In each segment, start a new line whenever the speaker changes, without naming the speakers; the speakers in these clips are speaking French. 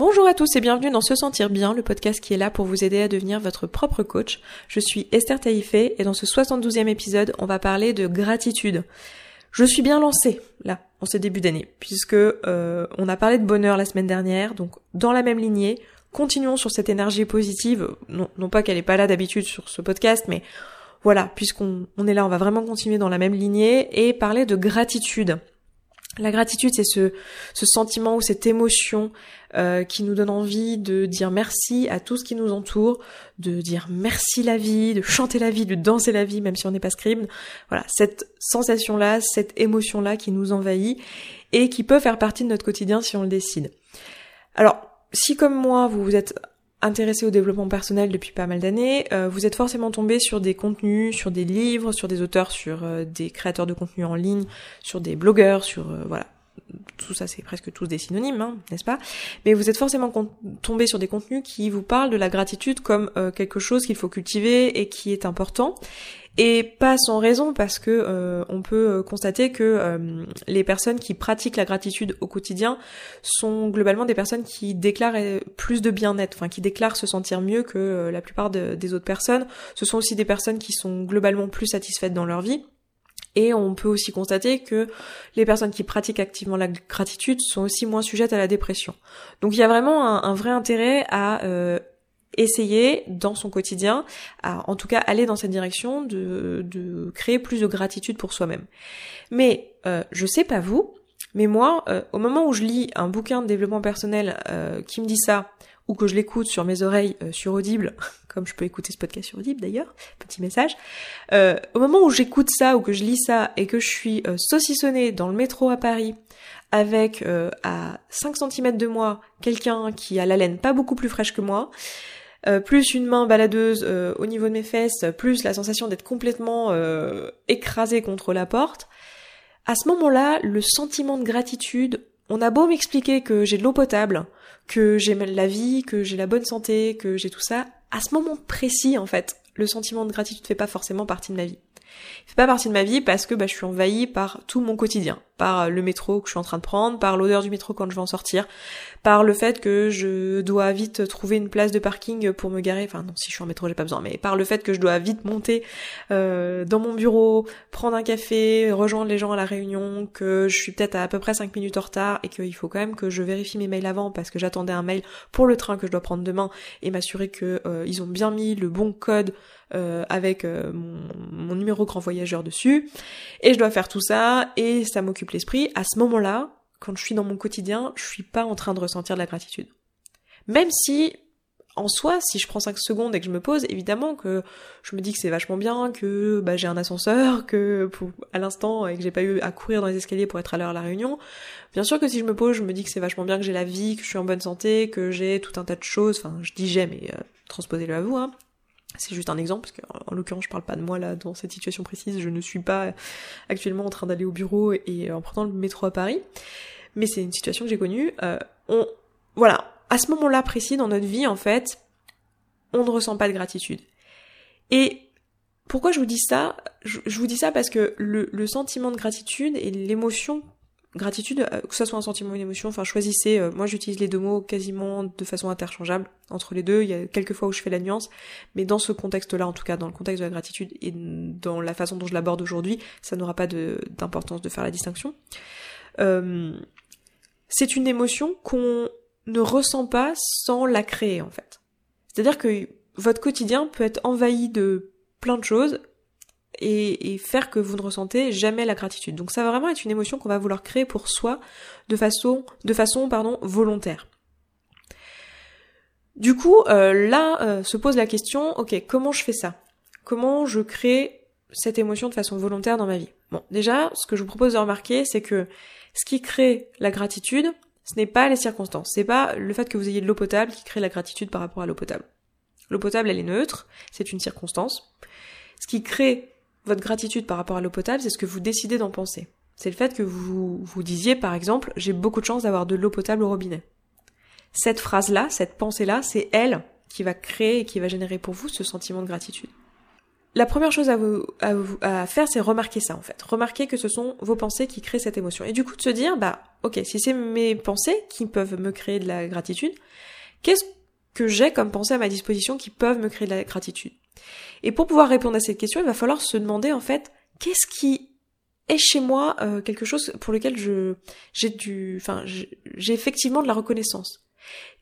Bonjour à tous et bienvenue dans Se Sentir Bien, le podcast qui est là pour vous aider à devenir votre propre coach. Je suis Esther Taïfé et dans ce 72e épisode, on va parler de gratitude. Je suis bien lancée, là, en ce début d'année, puisque euh, on a parlé de bonheur la semaine dernière, donc dans la même lignée, continuons sur cette énergie positive, non, pas qu'elle n'est pas là d'habitude sur ce podcast, mais voilà, puisqu'on on est là, on va vraiment continuer dans la même lignée et parler de gratitude. La gratitude, c'est ce, sentiment ou cette émotion euh, qui nous donne envie de dire merci à tout ce qui nous entoure, de dire merci la vie, de chanter la vie, de danser la vie, même si on n'est pas scribe. Voilà, cette sensation-là, cette émotion-là qui nous envahit et qui peut faire partie de notre quotidien si on le décide. Alors, si comme moi, vous vous êtes intéressé au développement personnel depuis pas mal d'années, euh, vous êtes forcément tombé sur des contenus, sur des livres, sur des auteurs, sur euh, des créateurs de contenu en ligne, sur des blogueurs, sur euh, voilà. Tout ça, c'est presque tous des synonymes, hein, n'est-ce pas? Mais vous êtes forcément tombé sur des contenus qui vous parlent de la gratitude comme quelque chose qu'il faut cultiver et qui est important. Et pas sans raison parce que euh, on peut euh, constater que euh, les personnes qui pratiquent la gratitude au quotidien sont globalement des personnes qui déclarent plus de bien-être, enfin qui déclarent se sentir mieux que la plupart des autres personnes. Ce sont aussi des personnes qui sont globalement plus satisfaites dans leur vie. Et on peut aussi constater que les personnes qui pratiquent activement la gratitude sont aussi moins sujettes à la dépression. Donc il y a vraiment un, vrai intérêt à essayer dans son quotidien, à, en tout cas aller dans cette direction de, de créer plus de gratitude pour soi-même. Mais euh, je sais pas vous, mais moi, euh, au moment où je lis un bouquin de développement personnel euh, qui me dit ça, ou que je l'écoute sur mes oreilles euh, sur Audible, comme je peux écouter ce podcast sur Audible d'ailleurs, petit message, au moment où j'écoute ça ou que je lis ça et que je suis saucissonnée dans le métro à Paris avec à 5 cm de moi quelqu'un qui a la laine pas beaucoup plus fraîche que moi, euh, plus une main baladeuse euh, au niveau de mes fesses, plus la sensation d'être complètement euh, écrasée contre la porte, à ce moment-là, le sentiment de gratitude, on a beau m'expliquer que j'ai de l'eau potable, que j'ai la vie, que j'ai la bonne santé, que j'ai tout ça, à ce moment précis, en fait, le sentiment de gratitude fait pas forcément partie de ma vie. Il fait pas partie de ma vie parce que bah, je suis envahie par tout mon quotidien, par le métro que je suis en train de prendre, par l'odeur du métro quand je vais en sortir, par le fait que je dois vite trouver une place de parking pour me garer, enfin non si je suis en métro j'ai pas besoin, mais par le fait que je dois vite monter euh, dans mon bureau, prendre un café, rejoindre les gens à la réunion, que je suis peut-être à, à peu près 5 minutes en retard et qu'il faut quand même que je vérifie mes mails avant parce que j'attendais un mail pour le train que je dois prendre demain et m'assurer que euh, ils ont bien mis le bon code euh, avec euh, mon, numéro grand voyageur dessus. Et je dois faire tout ça et ça m'occupe l'esprit. À ce moment-là, quand je suis dans mon quotidien, je suis pas en train de ressentir de la gratitude. Même si, en soi, si je prends 5 secondes et que je me pose, évidemment que je me dis que c'est vachement bien, que bah, j'ai un ascenseur, que à l'instant, et que j'ai pas eu à courir dans les escaliers pour être à l'heure à la réunion. Bien sûr que si je me pose, je me dis que c'est vachement bien que j'ai la vie, que je suis en bonne santé, que j'ai tout un tas de choses, enfin, je dis j'ai, mais euh, transposez-le à vous, hein. C'est juste un exemple, parce qu'en l'occurrence, je parle pas de moi là dans cette situation précise. Je ne suis pas actuellement en train d'aller au bureau et en prenant le métro à Paris mais c'est une situation que j'ai connue. Euh, on, voilà, à ce moment-là précis dans notre vie, en fait, on ne ressent pas de gratitude. Et pourquoi je vous dis ça? Je, vous dis ça parce que le sentiment de gratitude et l'émotion gratitude, euh, que ce soit un sentiment ou une émotion, enfin choisissez, euh, moi j'utilise les deux mots quasiment de façon interchangeable entre les deux, il y a quelques fois où je fais la nuance, mais dans ce contexte-là, en tout cas dans le contexte de la gratitude et dans la façon dont je l'aborde aujourd'hui, ça n'aura pas d'importance de, faire la distinction. Euh, c'est une émotion qu'on ne ressent pas sans la créer en fait. C'est-à-dire que votre quotidien peut être envahi de plein de choses et, faire que vous ne ressentez jamais la gratitude. Donc ça va vraiment être une émotion qu'on va vouloir créer pour soi de façon, de façon pardon, volontaire. Du coup, euh, là euh, se pose la question, ok, comment je fais ça? Comment je crée cette émotion de façon volontaire dans ma vie? Bon, déjà, ce que je vous propose de remarquer, c'est que ce qui crée la gratitude, ce n'est pas les circonstances, c'est pas le fait que vous ayez de l'eau potable qui crée la gratitude par rapport à l'eau potable. L'eau potable, elle est neutre, c'est une circonstance. Ce qui crée votre gratitude par rapport à l'eau potable, c'est ce que vous décidez d'en penser. C'est le fait que vous vous disiez, par exemple, j'ai beaucoup de chance d'avoir de l'eau potable au robinet. Cette phrase-là, cette pensée-là, c'est elle qui va créer et qui va générer pour vous ce sentiment de gratitude. la première chose à, vous, à, vous, à faire, c'est remarquer ça en fait. Remarquer que ce sont vos pensées qui créent cette émotion. Et du coup, de se dire, bah, ok, si c'est mes pensées qui peuvent me créer de la gratitude, qu'est-ce que j'ai comme pensée à ma disposition qui peuvent me créer de la gratitude? Et pour pouvoir répondre à cette question, il va falloir se demander en fait, qu'est-ce qui est chez moi euh, quelque chose pour lequel je j'ai du, enfin, j'ai effectivement de la reconnaissance.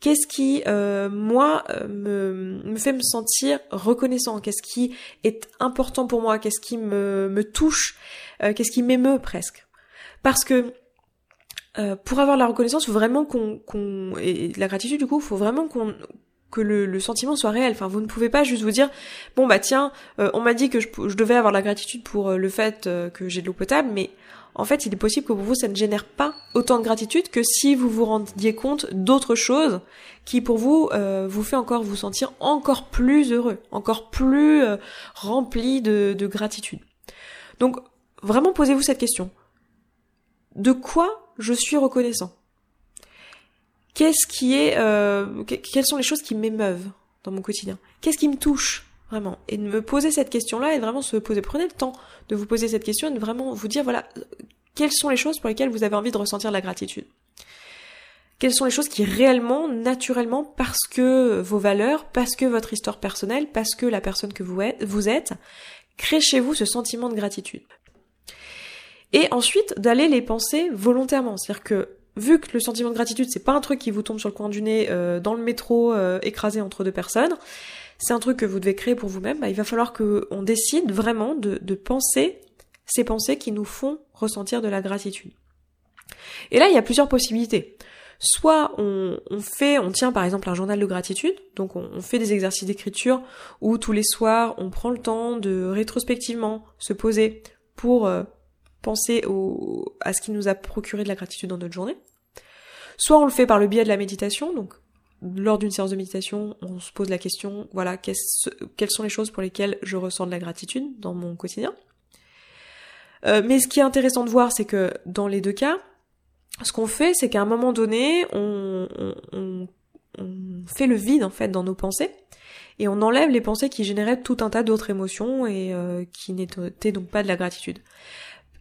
Qu'est-ce qui, euh, moi, euh, me, me fait me sentir reconnaissant? Qu'est-ce qui est important pour moi? Qu'est-ce qui me, me touche? Euh, Qu'est-ce qui m'émeut presque? Parce que pour avoir la reconnaissance, faut vraiment qu'on, qu'on et la gratitude du coup, faut vraiment qu'on que le, sentiment soit réel. Enfin, vous ne pouvez pas juste vous dire bon bah tiens, on m'a dit que je, devais avoir la gratitude pour le fait que j'ai de l'eau potable, mais en fait, il est possible que pour vous, ça ne génère pas autant de gratitude que si vous vous rendiez compte d'autres choses qui, pour vous, euh, vous fait encore vous sentir encore plus heureux, encore plus euh, rempli de, de gratitude. Donc, vraiment, posez-vous cette question. De quoi je suis reconnaissant? Qu'est-ce qui est, euh, quelles sont les choses qui m'émeuvent dans mon quotidien? Qu'est-ce qui me touche Vraiment? Et de me poser cette question-là et de vraiment se poser, prenez le temps de vous poser cette question et de vraiment vous dire, voilà, quelles sont les choses pour lesquelles vous avez envie de ressentir la gratitude? Quelles sont les choses qui réellement, naturellement, parce que vos valeurs, parce que votre histoire personnelle, parce que la personne que vous êtes, créent chez vous ce sentiment de gratitude? Et ensuite, d'aller les penser volontairement. C'est-à-dire que vu que le sentiment de gratitude, c'est pas un truc qui vous tombe sur le coin du nez euh, dans le métro euh, écrasé entre deux personnes, c'est un truc que vous devez créer pour vous-même, bah, il va falloir qu'on décide vraiment de, penser ces pensées qui nous font ressentir de la gratitude. Et là, il y a plusieurs possibilités. Soit on, fait, on tient par exemple un journal de gratitude, donc on, on fait des exercices d'écriture où tous les soirs on prend le temps de rétrospectivement se poser pour euh, penser au, à ce qui nous a procuré de la gratitude dans notre journée. Soit on le fait par le biais de la méditation, donc lors d'une séance de méditation, on se pose la question, voilà, quelles sont les choses pour lesquelles je ressens de la gratitude dans mon quotidien. Euh, mais ce qui est intéressant de voir, c'est que dans les deux cas, ce qu'on fait, c'est qu'à un moment donné, on, on, on, fait le vide en fait dans nos pensées et on enlève les pensées qui généraient tout un tas d'autres émotions et euh, qui n'étaient donc pas de la gratitude.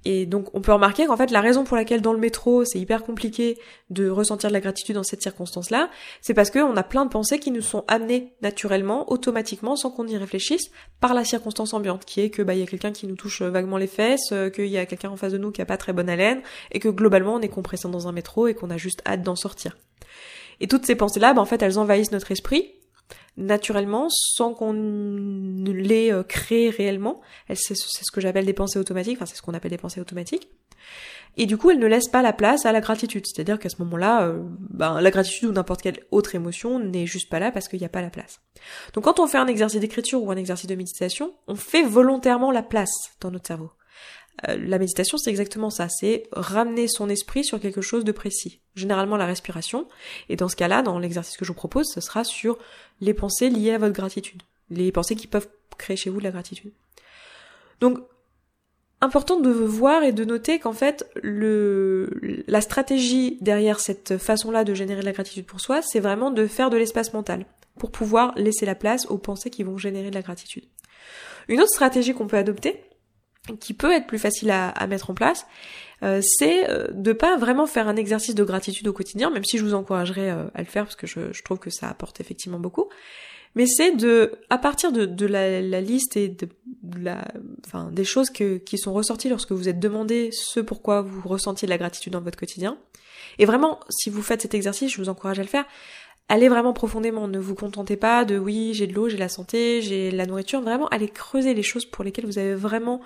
Et donc on peut remarquer qu'en fait la raison pour laquelle dans le métro c'est hyper compliqué de ressentir de la gratitude dans cette circonstance-là, c'est parce qu'on a plein de pensées qui nous sont amenées naturellement, automatiquement, sans qu'on y réfléchisse, par la circonstance ambiante, qui est que bah il y a quelqu'un qui nous touche vaguement les fesses, euh, qu'il y a quelqu'un en face de nous qui a pas très bonne haleine, et que globalement on est compressé dans un métro et qu'on a juste hâte d'en sortir. Et toutes ces pensées-là, bah, en fait, elles envahissent notre esprit, naturellement sans qu'on les euh, crée réellement. C'est ce que j'appelle des pensées automatiques, enfin c'est ce qu'on appelle des pensées automatiques. Et du coup, elles ne laissent pas la place à la gratitude. C'est-à-dire qu'à ce moment-là, euh, ben, la gratitude ou n'importe quelle autre émotion n'est juste pas là parce qu'il n'y a pas la place. Donc quand on fait un exercice d'écriture ou un exercice de méditation, on fait volontairement la place dans notre cerveau. Euh, la méditation, c'est exactement ça, c'est ramener son esprit sur quelque chose de précis, généralement la respiration, et dans ce cas-là, dans l'exercice que je vous propose, ce sera sur les pensées liées à votre gratitude, les pensées qui peuvent créer chez vous de la gratitude. Donc, important de voir et de noter qu'en fait, la stratégie derrière cette façon-là de générer de la gratitude pour soi, c'est vraiment de faire de l'espace mental, pour pouvoir laisser la place aux pensées qui vont générer de la gratitude. Une autre stratégie qu'on peut adopter, qui peut être plus facile à, mettre en place, euh, c'est euh, de pas vraiment faire un exercice de gratitude au quotidien, même si je vous encouragerais euh, à le faire parce que je, trouve que ça apporte effectivement beaucoup. Mais c'est de, à partir de, la, liste et de, la, enfin, des choses que, qui sont ressorties lorsque vous êtes demandé ce pourquoi vous ressentiez de la gratitude dans votre quotidien. Et vraiment, si vous faites cet exercice, je vous encourage à le faire. Allez vraiment profondément, ne vous contentez pas de oui, j'ai de l'eau, j'ai la santé, j'ai la nourriture, vraiment allez creuser les choses pour lesquelles vous avez vraiment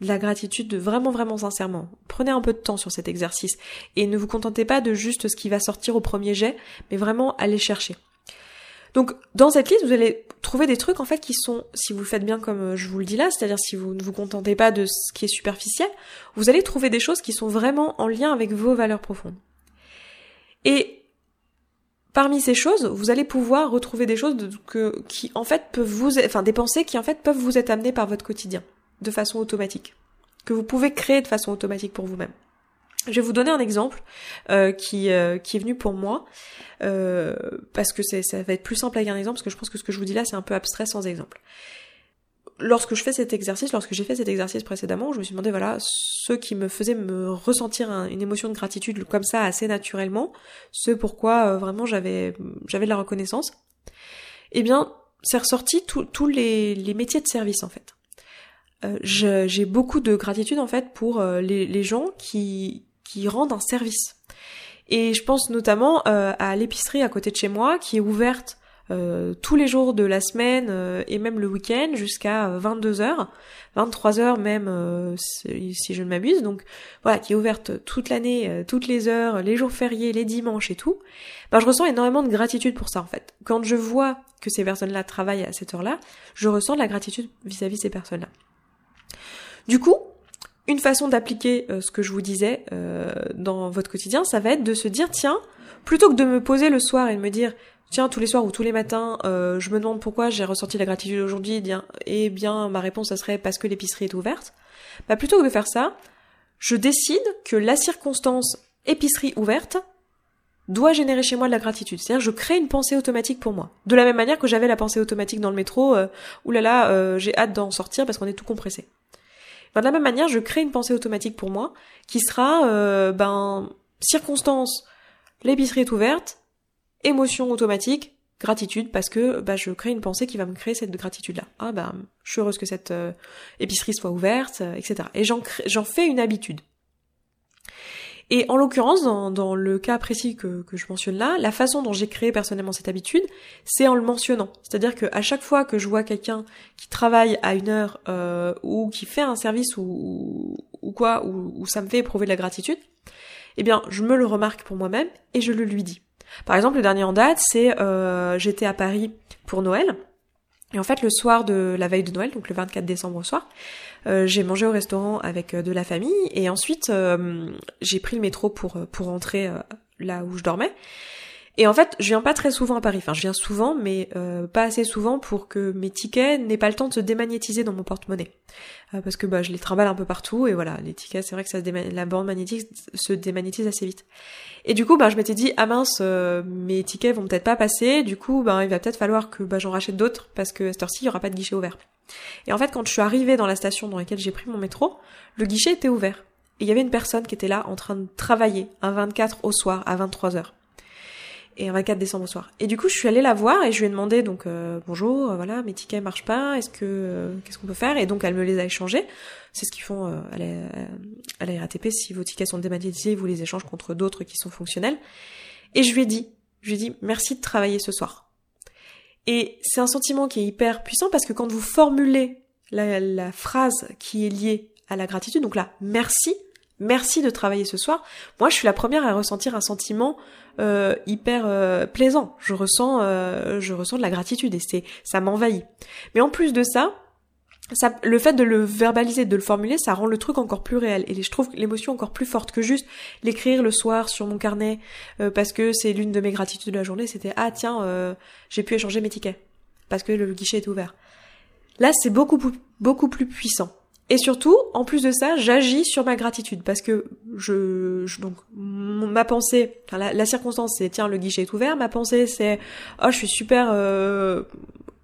de la gratitude vraiment vraiment sincèrement. Prenez un peu de temps sur cet exercice et ne vous contentez pas de juste ce qui va sortir au premier jet, mais vraiment allez chercher. Donc dans cette liste, vous allez trouver des trucs en fait qui sont, si vous faites bien comme je vous le dis là, c'est-à-dire si vous ne vous contentez pas de ce qui est superficiel, vous allez trouver des choses qui sont vraiment en lien avec vos valeurs profondes. Et parmi ces choses, vous allez pouvoir retrouver des choses que, qui en fait peuvent vous, enfin des pensées qui en fait peuvent vous être amenées par votre quotidien de façon automatique, que vous pouvez créer de façon automatique pour vous-même. Je vais vous donner un exemple euh, qui, euh, qui est venu pour moi, euh, parce que ça va être plus simple avec un exemple, parce que je pense que ce que je vous dis là, c'est un peu abstrait sans exemple. Lorsque je fais cet exercice, lorsque j'ai fait cet exercice précédemment, je me suis demandé, voilà, ce qui me faisait me ressentir une émotion de gratitude comme ça assez naturellement, ce pourquoi euh, vraiment j'avais j'avais de la reconnaissance, eh bien, c'est ressorti tous les, les, métiers de service en fait. Euh, j'ai beaucoup de gratitude en fait pour euh, les, les, gens qui, qui rendent un service. Et je pense notamment à l'épicerie à côté de chez moi qui est ouverte euh, tous les jours de la semaine euh, et même le week-end jusqu'à 22h, 23h même euh, si, je ne m'abuse. Donc voilà, qui est ouverte toute l'année, toutes les heures, les jours fériés, les dimanches et tout. Ben, je ressens énormément de gratitude pour ça en fait. Quand je vois que ces personnes-là travaillent à cette heure-là, je ressens de la gratitude vis-à-vis de ces personnes-là. Du coup, une façon d'appliquer ce que je vous disais dans votre quotidien, ça va être de se dire tiens, plutôt que de me poser le soir et de me dire tiens, tous les soirs ou tous les matins, euh, je me demande pourquoi j'ai ressenti la gratitude aujourd'hui, et eh bien, ma réponse, ça serait parce que l'épicerie est ouverte. Bah, plutôt que de faire ça, je décide que la circonstance épicerie ouverte doit générer chez moi de la gratitude. C'est-à-dire, je crée une pensée automatique pour moi. De la même manière que j'avais la pensée automatique dans le métro, euh, oulala, euh, j'ai hâte d'en sortir parce qu'on est tout compressé. de la même manière, je crée une pensée automatique pour moi qui sera, euh, ben, circonstance, l'épicerie est ouverte, émotion automatique, gratitude parce que bah, je crée une pensée qui va me créer cette gratitude là. Ah bah je suis heureuse que cette euh, épicerie soit ouverte, euh, etc. Et j'en j'en fais une habitude. Et en l'occurrence, dans, le cas précis que, que je mentionne là, la façon dont j'ai créé personnellement cette habitude, c'est en le mentionnant. C'est-à-dire que à chaque fois que je vois quelqu'un qui travaille à une heure euh, ou qui fait un service ou, ou quoi, ou, ou ça me fait éprouver de la gratitude, eh bien je me le remarque pour moi-même et je le lui dis. Par exemple, le dernier en date, c'est euh, j'étais à Paris pour Noël. Et en fait, le soir de la veille de Noël, donc le 24 décembre au soir, euh, j'ai mangé au restaurant avec euh, de la famille et ensuite j'ai pris le métro pour pour rentrer là où je dormais. Et en fait, je viens pas très souvent à Paris. Enfin, je viens souvent, mais euh, pas assez souvent pour que mes tickets n'aient pas le temps de se démagnétiser dans mon porte-monnaie. Euh, parce que bah, je les trimballe un peu partout, et voilà, les tickets, c'est vrai que ça la bande magnétique se démagnétise assez vite. Et du coup, bah, je m'étais dit, ah mince, euh, mes tickets vont peut-être pas passer, du coup, bah, il va peut-être falloir que bah, j'en rachète d'autres, parce que à cette heure-ci, il y aura pas de guichet ouvert. Et en fait, quand je suis arrivée dans la station dans laquelle j'ai pris mon métro, le guichet était ouvert. Et il y avait une personne qui était là en train de travailler un 24 au soir à 23 heures et un 24 décembre soir. Et du coup, je suis allée la voir et je lui ai demandé donc euh, bonjour, euh, voilà, mes tickets marchent pas, est-ce que euh, qu'est-ce qu'on peut faire? Et donc elle me les a échangés. C'est ce qu'ils font à la, à, la, RATP si vos tickets sont dématérialisés, vous les échangez contre d'autres qui sont fonctionnels. Et je lui ai dit, je lui ai dit merci de travailler ce soir. Et c'est un sentiment qui est hyper puissant parce que quand vous formulez la, la phrase qui est liée à la gratitude, donc là, merci, merci de travailler ce soir. Moi, je suis la première à ressentir un sentiment euh, hyper euh, plaisant. Je ressens, euh, je ressens de la gratitude et c'est, ça m'envahit. Mais en plus de ça, ça, le fait de le verbaliser, de le formuler, ça rend le truc encore plus réel. Et je trouve l'émotion encore plus forte que juste l'écrire le soir sur mon carnet parce que c'est l'une de mes gratitudes de la journée. C'était ah tiens, j'ai pu échanger mes tickets parce que le guichet est ouvert. Là, c'est beaucoup beaucoup plus puissant. Et surtout, en plus de ça, j'agis sur ma gratitude parce que je, donc ma pensée, la, la, circonstance c'est tiens le guichet est ouvert, ma pensée c'est oh je suis super euh,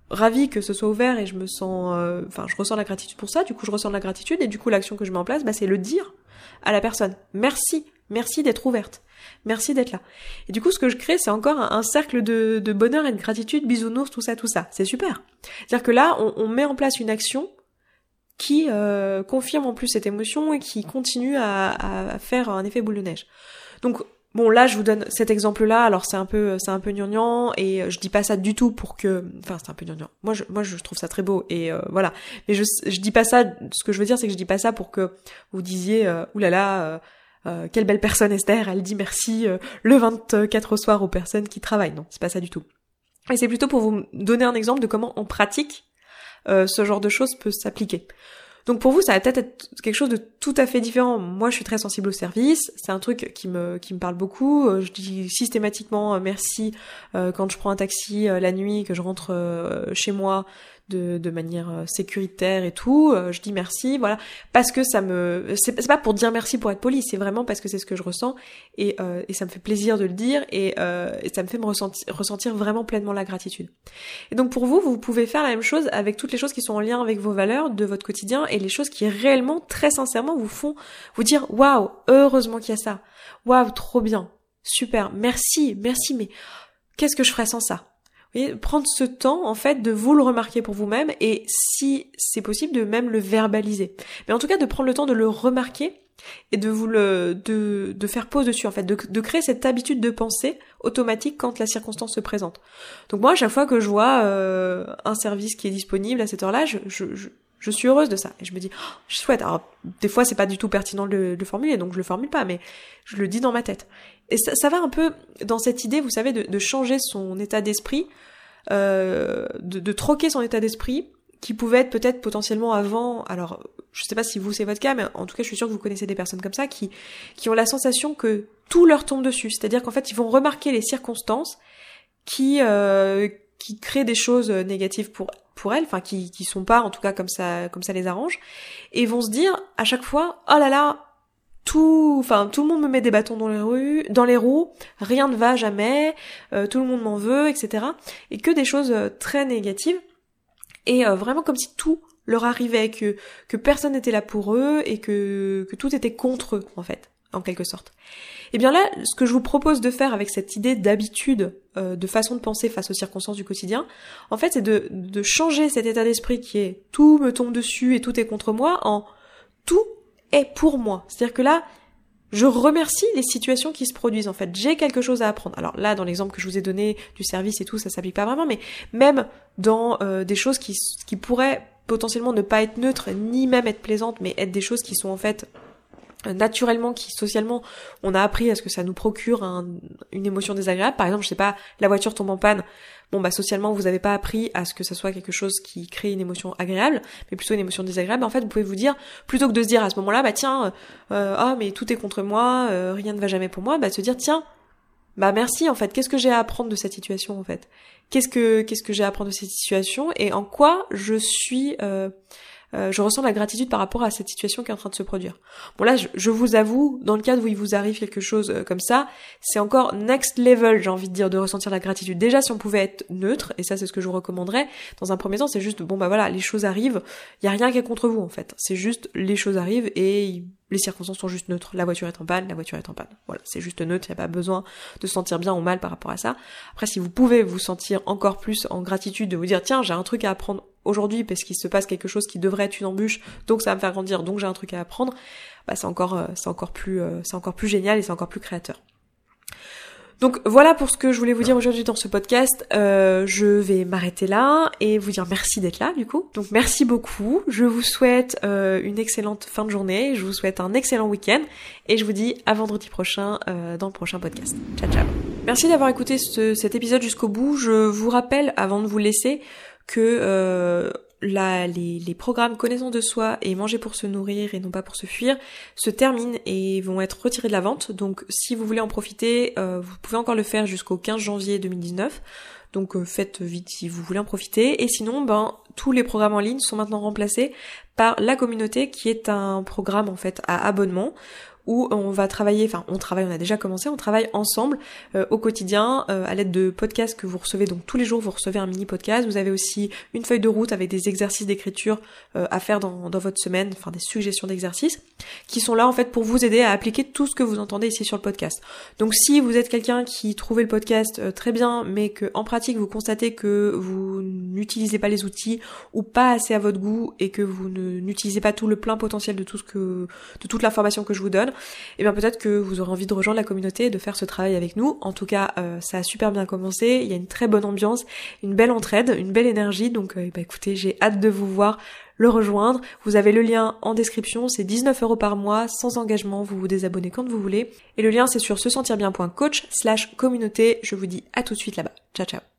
ravie que ce soit ouvert et je me sens, euh, enfin je ressens la gratitude pour ça, du coup je ressens la gratitude et du coup l'action que je mets en place, bah, c'est le dire à la personne merci, merci d'être ouverte. Merci d'être là. Et du coup, ce que je crée, c'est encore un, cercle de, de, bonheur et de gratitude, bisounours, tout ça, tout ça. C'est super. C'est-à-dire que là, on, on met en place une action qui euh, confirme en plus cette émotion et qui continue à, à, faire un effet boule de neige. Donc bon là je vous donne cet exemple là alors c'est un peu c'est un peu gnangnan et je dis pas ça du tout pour que enfin c'est un peu gnangnan. Moi je moi je trouve ça très beau et euh, voilà mais je je dis pas ça ce que je veux dire c'est que je dis pas ça pour que vous disiez euh, oulala euh, quelle belle personne Esther elle dit merci le 24 au soir aux personnes qui travaillent non c'est pas ça du tout. Et c'est plutôt pour vous donner un exemple de comment on pratique euh, ce genre de choses peut s'appliquer. Donc pour vous, ça va peut-être être quelque chose de tout à fait différent. Moi, je suis très sensible au service. C'est un truc qui me qui me parle beaucoup. Euh, je dis systématiquement euh, merci quand je prends un taxi la nuit, que je rentre chez moi. De, de manière euh, sécuritaire et tout. Euh, je dis merci, voilà, parce que ça me, c'est pas pour dire merci pour être poli, c'est vraiment parce que c'est ce que je ressens et, euh, et ça me fait plaisir de le dire et, et ça me fait me ressentir, ressentir vraiment pleinement la gratitude. Et donc pour vous, vous pouvez faire la même chose avec toutes les choses qui sont en lien avec vos valeurs de votre quotidien et les choses qui réellement, très sincèrement, vous font vous dire waouh, heureusement qu'il y a ça, waouh, trop bien, super, merci, merci, mais qu'est-ce que je ferais sans ça? Prendre ce temps en fait de vous le remarquer pour vous-même et si c'est possible de même le verbaliser. Mais en tout cas de prendre le temps de le remarquer et de vous le de, de faire pause dessus en fait, de, de créer cette habitude de pensée automatique quand la circonstance se présente. Donc moi à chaque fois que je vois euh, un service qui est disponible à cette heure-là, je, je, je, suis heureuse de ça et je me dis oh, je souhaite. Alors des fois c'est pas du tout pertinent de le, formuler donc je le formule pas mais je le dis dans ma tête. Et ça, va un peu dans cette idée, vous savez, de, changer son état d'esprit, euh, de, de, troquer son état d'esprit, qui pouvait être peut-être potentiellement avant. Alors, je sais pas si vous c'est votre cas, mais en tout cas, je suis sûre que vous connaissez des personnes comme ça qui qui ont la sensation que tout leur tombe dessus. C'est-à-dire qu'en fait, ils vont remarquer les circonstances qui euh, qui créent des choses négatives pour pour elles, enfin qui qui sont pas en tout cas comme ça comme ça les arrange, et vont se dire à chaque fois, oh là là, tout, enfin tout le monde me met des bâtons dans les roues, dans les roues, rien ne va jamais, euh, tout le monde m'en veut, etc. Et que des choses euh, très négatives et euh, vraiment comme si tout leur arrivait, que que personne n'était là pour eux et que que tout était contre eux en fait, en quelque sorte. Et bien là, ce que je vous propose de faire avec cette idée d'habitude, de façon de penser face aux circonstances du quotidien, en fait, c'est de, changer cet état d'esprit qui est tout me tombe dessus et tout est contre moi en tout est pour moi. C'est-à-dire que là, je remercie les situations qui se produisent en fait. J'ai quelque chose à apprendre. Alors là, dans l'exemple que je vous ai donné du service et tout, ça s'applique pas vraiment, mais même dans euh, des choses qui pourraient potentiellement ne pas être neutres, ni même être plaisantes, mais être des choses qui sont en fait naturellement, qui socialement, on a appris à ce que ça nous procure une émotion désagréable. Par exemple, je sais pas, la voiture tombe en panne. Bon, bah socialement, vous n'avez pas appris à ce que ça soit quelque chose qui crée une émotion agréable, mais plutôt une émotion désagréable. En fait, vous pouvez vous dire, plutôt que de se dire à ce moment-là, bah tiens, ah mais tout est contre moi, euh, rien ne va jamais pour moi, bah se dire tiens, bah merci en fait. Qu'est-ce que j'ai à apprendre de cette situation en fait? Qu'est-ce que qu'est-ce que j'ai à apprendre de cette situation? Et en quoi je suis euh, euh, je ressens la gratitude par rapport à cette situation qui est en train de se produire. Bon là, je, vous avoue, dans le cas où il vous arrive quelque chose euh, comme ça, c'est encore next level, j'ai envie de dire, de ressentir la gratitude. Déjà, si on pouvait être neutre, et ça c'est ce que je vous recommanderais, dans un premier temps, c'est juste, bon bah voilà, les choses arrivent, il y a rien qui est contre vous en fait. C'est juste, les choses arrivent et les circonstances sont juste neutres. La voiture est en panne, la voiture est en panne. Voilà, c'est juste neutre, il n'y a pas besoin de se sentir bien ou mal par rapport à ça. Après, si vous pouvez vous sentir encore plus en gratitude, de vous dire, tiens, j'ai un truc à apprendre aujourd'hui parce qu'il se passe quelque chose qui devrait être une embûche, donc ça va me faire grandir, donc j'ai un truc à apprendre, bah c'est encore, euh, c'est encore plus, euh, c'est encore plus génial et c'est encore plus créateur. Donc voilà pour ce que je voulais vous dire aujourd'hui dans ce podcast. Euh, je vais m'arrêter là et vous dire merci d'être là du coup. Donc merci beaucoup. Je vous souhaite une excellente fin de journée. Je vous souhaite un excellent week-end et je vous dis à vendredi prochain dans le prochain podcast. Ciao ciao. Merci d'avoir écouté cet épisode jusqu'au bout. Je vous rappelle avant de vous laisser que euh, les, les, programmes connaissance de soi et manger pour se nourrir et non pas pour se fuir se terminent et vont être retirés de la vente. Donc si vous voulez en profiter, euh, vous pouvez encore le faire jusqu'au 15 janvier 2019. Donc euh, faites vite si vous voulez en profiter. Et sinon, ben tous les programmes en ligne sont maintenant remplacés par la communauté qui est un programme en fait à abonnement où on va travailler, enfin on travaille, on a déjà commencé, on travaille ensemble euh, au quotidien euh, à l'aide de podcasts que vous recevez. Donc tous les jours vous recevez un mini podcast. Vous avez aussi une feuille de route avec des exercices d'écriture euh, à faire dans, dans, votre semaine, enfin des suggestions d'exercices qui sont là en fait pour vous aider à appliquer tout ce que vous entendez ici sur le podcast. Donc si vous êtes quelqu'un qui trouvait le podcast très bien, mais que en pratique vous constatez que vous n'utilisez pas les outils ou pas assez à votre goût et que vous n'utilisez pas tout le plein potentiel de tout ce que de toute l'information que je vous donne, et eh bien peut-être que vous aurez envie de rejoindre la communauté et de faire ce travail avec nous. En tout cas, euh, ça a super bien commencé, il y a une très bonne ambiance, une belle entraide, une belle énergie, donc euh, bah, écoutez, j'ai hâte de vous voir le rejoindre. Vous avez le lien en description, c'est 19 euros par mois, sans engagement, vous vous désabonnez quand vous voulez. Et le lien c'est sur se sentir bien.coach slash communauté. Je vous dis à tout de suite là-bas. Ciao ciao